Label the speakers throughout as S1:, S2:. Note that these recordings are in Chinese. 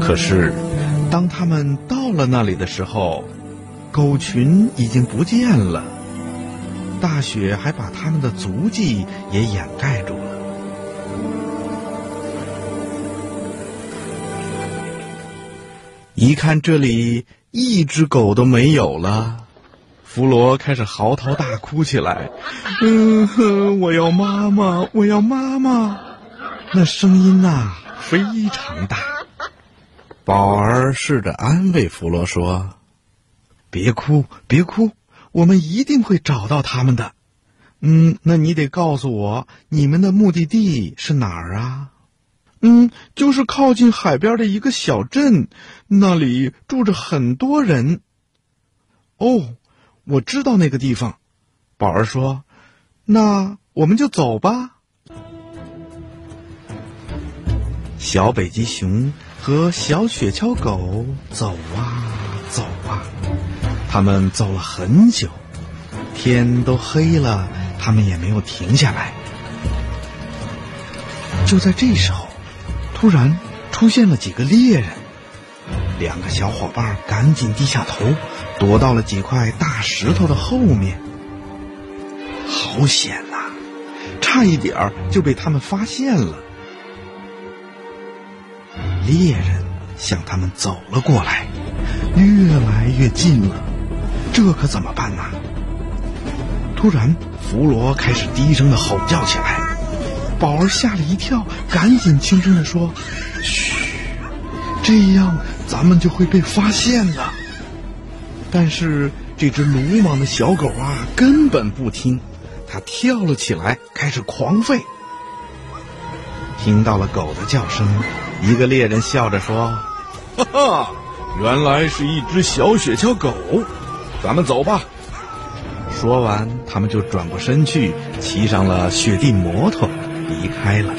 S1: 可是，当他们到了那里的时候，狗群已经不见了，大雪还把他们的足迹也掩盖住了。一看这里一只狗都没有了，弗罗开始嚎啕大哭起来。嗯哼，我要妈妈，我要妈妈！那声音呐，非常大。宝儿试着安慰弗罗说：“别哭，别哭，我们一定会找到他们的。嗯，那你得告诉我，你们的目的地是哪儿啊？”嗯，就是靠近海边的一个小镇，那里住着很多人。哦，我知道那个地方。宝儿说：“那我们就走吧。”小北极熊和小雪橇狗走啊走啊，他们走了很久，天都黑了，他们也没有停下来。就在这时候。突然出现了几个猎人，两个小伙伴赶紧低下头，躲到了几块大石头的后面。好险呐，差一点就被他们发现了。猎人向他们走了过来，越来越近了，这可怎么办呢？突然，弗罗开始低声的吼叫起来。宝儿吓了一跳，赶紧轻声的说：“嘘，这样咱们就会被发现的。”但是这只鲁莽的小狗啊，根本不听，它跳了起来，开始狂吠。听到了狗的叫声，一个猎人笑着说：“哈哈，原来是一只小雪橇狗，咱们走吧。”说完，他们就转过身去，骑上了雪地摩托。离开了。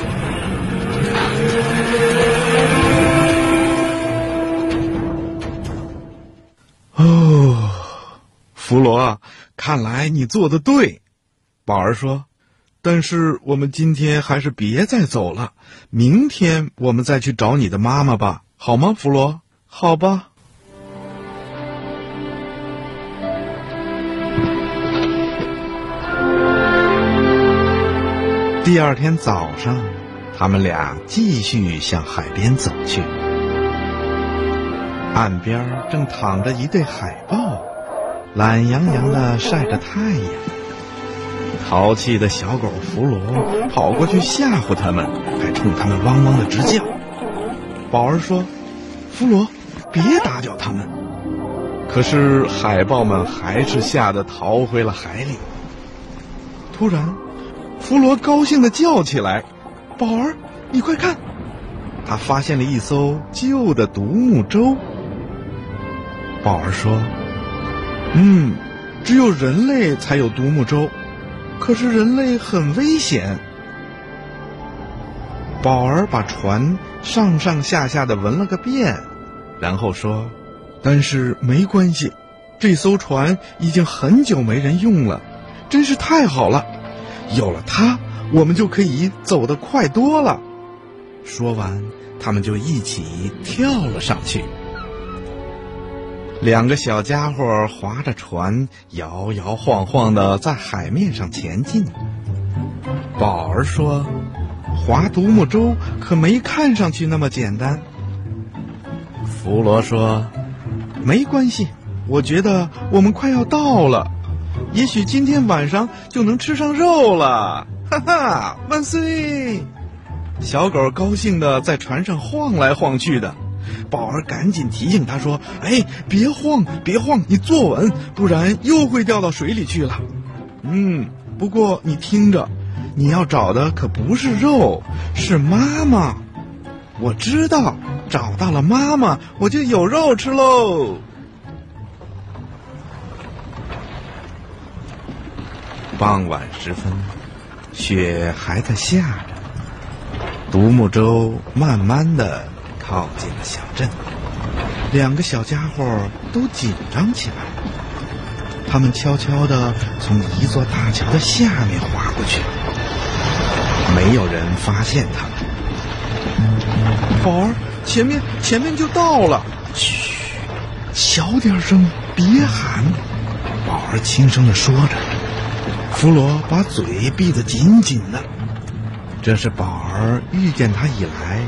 S1: 哦，弗罗，看来你做的对。宝儿说：“但是我们今天还是别再走了，明天我们再去找你的妈妈吧，好吗？”弗罗，好吧。第二天早上，他们俩继续向海边走去。岸边正躺着一对海豹，懒洋洋的晒着太阳。淘气的小狗弗罗跑过去吓唬他们，还冲他们汪汪的直叫。宝儿说：“弗罗，别打搅他们。”可是海豹们还是吓得逃回了海里。突然。弗罗高兴的叫起来：“宝儿，你快看，他发现了一艘旧的独木舟。”宝儿说：“嗯，只有人类才有独木舟，可是人类很危险。”宝儿把船上上下下的闻了个遍，然后说：“但是没关系，这艘船已经很久没人用了，真是太好了。”有了它，我们就可以走得快多了。说完，他们就一起跳了上去。两个小家伙划着船，摇摇晃晃的在海面上前进。宝儿说：“划独木舟可没看上去那么简单。”弗罗说：“没关系，我觉得我们快要到了。”也许今天晚上就能吃上肉了，哈哈！万岁！小狗高兴的在船上晃来晃去的，宝儿赶紧提醒他说：“哎，别晃，别晃，你坐稳，不然又会掉到水里去了。”嗯，不过你听着，你要找的可不是肉，是妈妈。我知道，找到了妈妈，我就有肉吃喽。傍晚时分，雪还在下着，独木舟慢慢的靠近了小镇。两个小家伙都紧张起来，他们悄悄的从一座大桥的下面滑过去，没有人发现他们。宝儿，前面前面就到了。嘘，小点声，别喊。宝儿轻声的说着。弗罗把嘴闭得紧紧的。这是宝儿遇见他以来，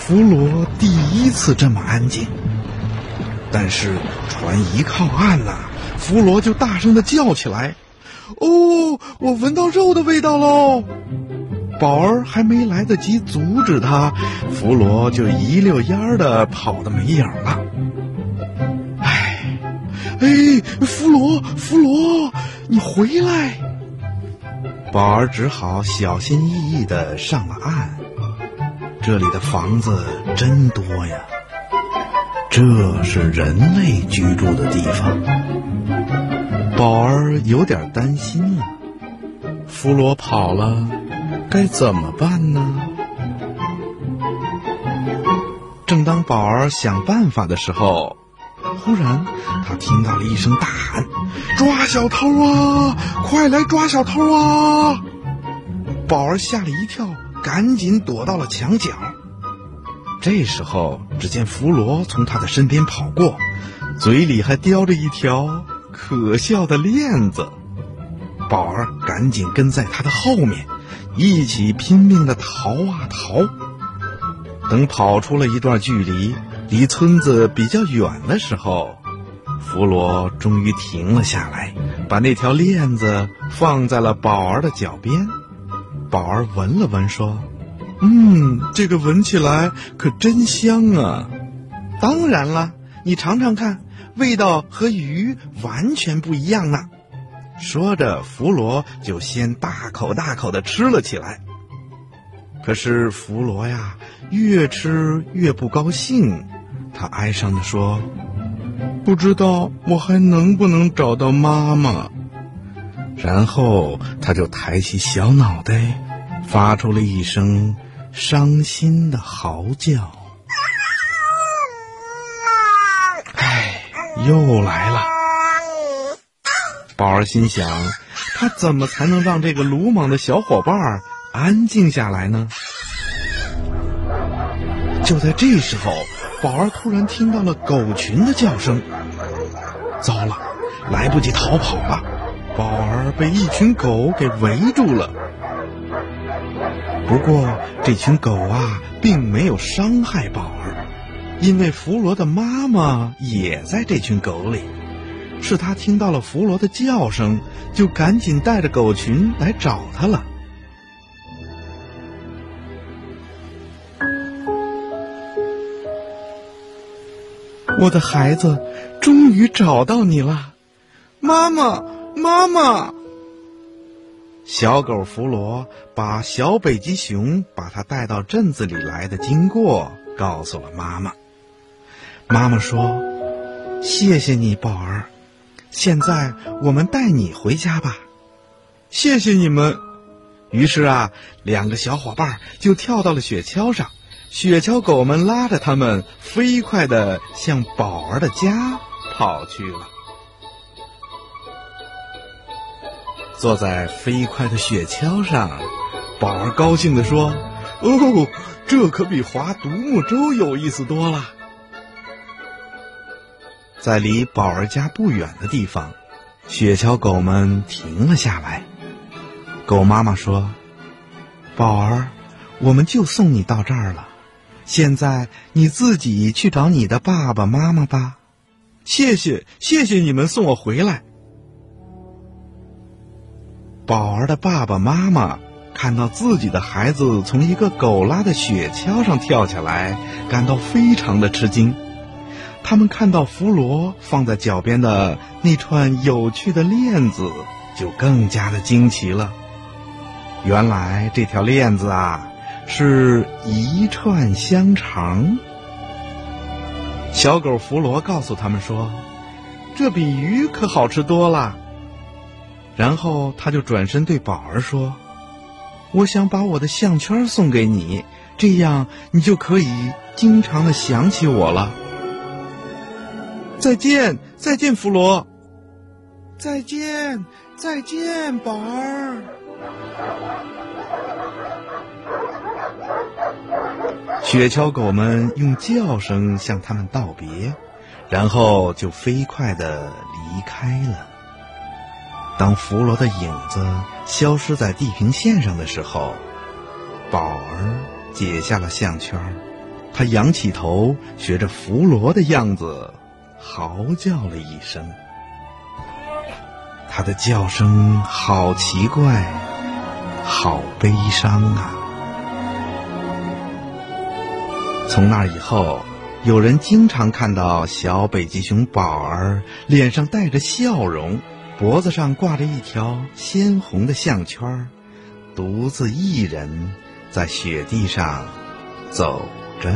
S1: 弗罗第一次这么安静。但是船一靠岸呐，弗罗就大声的叫起来：“哦，我闻到肉的味道喽！”宝儿还没来得及阻止他，弗罗就一溜烟儿的跑得没影了。哎，哎，弗罗，弗罗，你回来！宝儿只好小心翼翼的上了岸。这里的房子真多呀，这是人类居住的地方。宝儿有点担心了，弗罗跑了。该怎么办呢？正当宝儿想办法的时候，忽然他听到了一声大喊：“抓小偷啊！快来抓小偷啊！”宝儿吓了一跳，赶紧躲到了墙角。这时候，只见弗罗从他的身边跑过，嘴里还叼着一条可笑的链子。宝儿赶紧跟在他的后面。一起拼命的逃啊逃！等跑出了一段距离，离村子比较远的时候，弗罗终于停了下来，把那条链子放在了宝儿的脚边。宝儿闻了闻，说：“嗯，这个闻起来可真香啊！”“当然了，你尝尝看，味道和鱼完全不一样呢。”说着，弗罗就先大口大口的吃了起来。可是弗罗呀，越吃越不高兴，他哀伤的说：“不知道我还能不能找到妈妈。”然后他就抬起小脑袋，发出了一声伤心的嚎叫。唉，又来了。宝儿心想，他怎么才能让这个鲁莽的小伙伴安静下来呢？就在这时候，宝儿突然听到了狗群的叫声。糟了，来不及逃跑了，宝儿被一群狗给围住了。不过，这群狗啊，并没有伤害宝儿，因为弗罗的妈妈也在这群狗里。是他听到了弗罗的叫声，就赶紧带着狗群来找他了。我的孩子，终于找到你了，妈妈，妈妈！小狗弗罗把小北极熊把它带到镇子里来的经过告诉了妈妈。妈妈说：“谢谢你，宝儿。”现在我们带你回家吧，谢谢你们。于是啊，两个小伙伴就跳到了雪橇上，雪橇狗们拉着他们飞快的向宝儿的家跑去了。坐在飞快的雪橇上，宝儿高兴的说：“哦，这可比划独木舟有意思多了。”在离宝儿家不远的地方，雪橇狗们停了下来。狗妈妈说：“宝儿，我们就送你到这儿了。现在你自己去找你的爸爸妈妈吧。”谢谢，谢谢你们送我回来。宝儿的爸爸妈妈看到自己的孩子从一个狗拉的雪橇上跳下来，感到非常的吃惊。他们看到弗罗放在脚边的那串有趣的链子，就更加的惊奇了。原来这条链子啊，是一串香肠。小狗弗罗告诉他们说：“这比鱼可好吃多了。”然后他就转身对宝儿说：“我想把我的项圈送给你，这样你就可以经常的想起我了。”再见，再见，弗罗。再见，再见，宝儿。雪橇狗们用叫声向他们道别，然后就飞快地离开了。当弗罗的影子消失在地平线上的时候，宝儿解下了项圈，他仰起头，学着弗罗的样子，嚎叫了一声。他的叫声好奇怪，好悲伤啊！从那以后，有人经常看到小北极熊宝儿脸上带着笑容，脖子上挂着一条鲜红的项圈，独自一人在雪地上走着。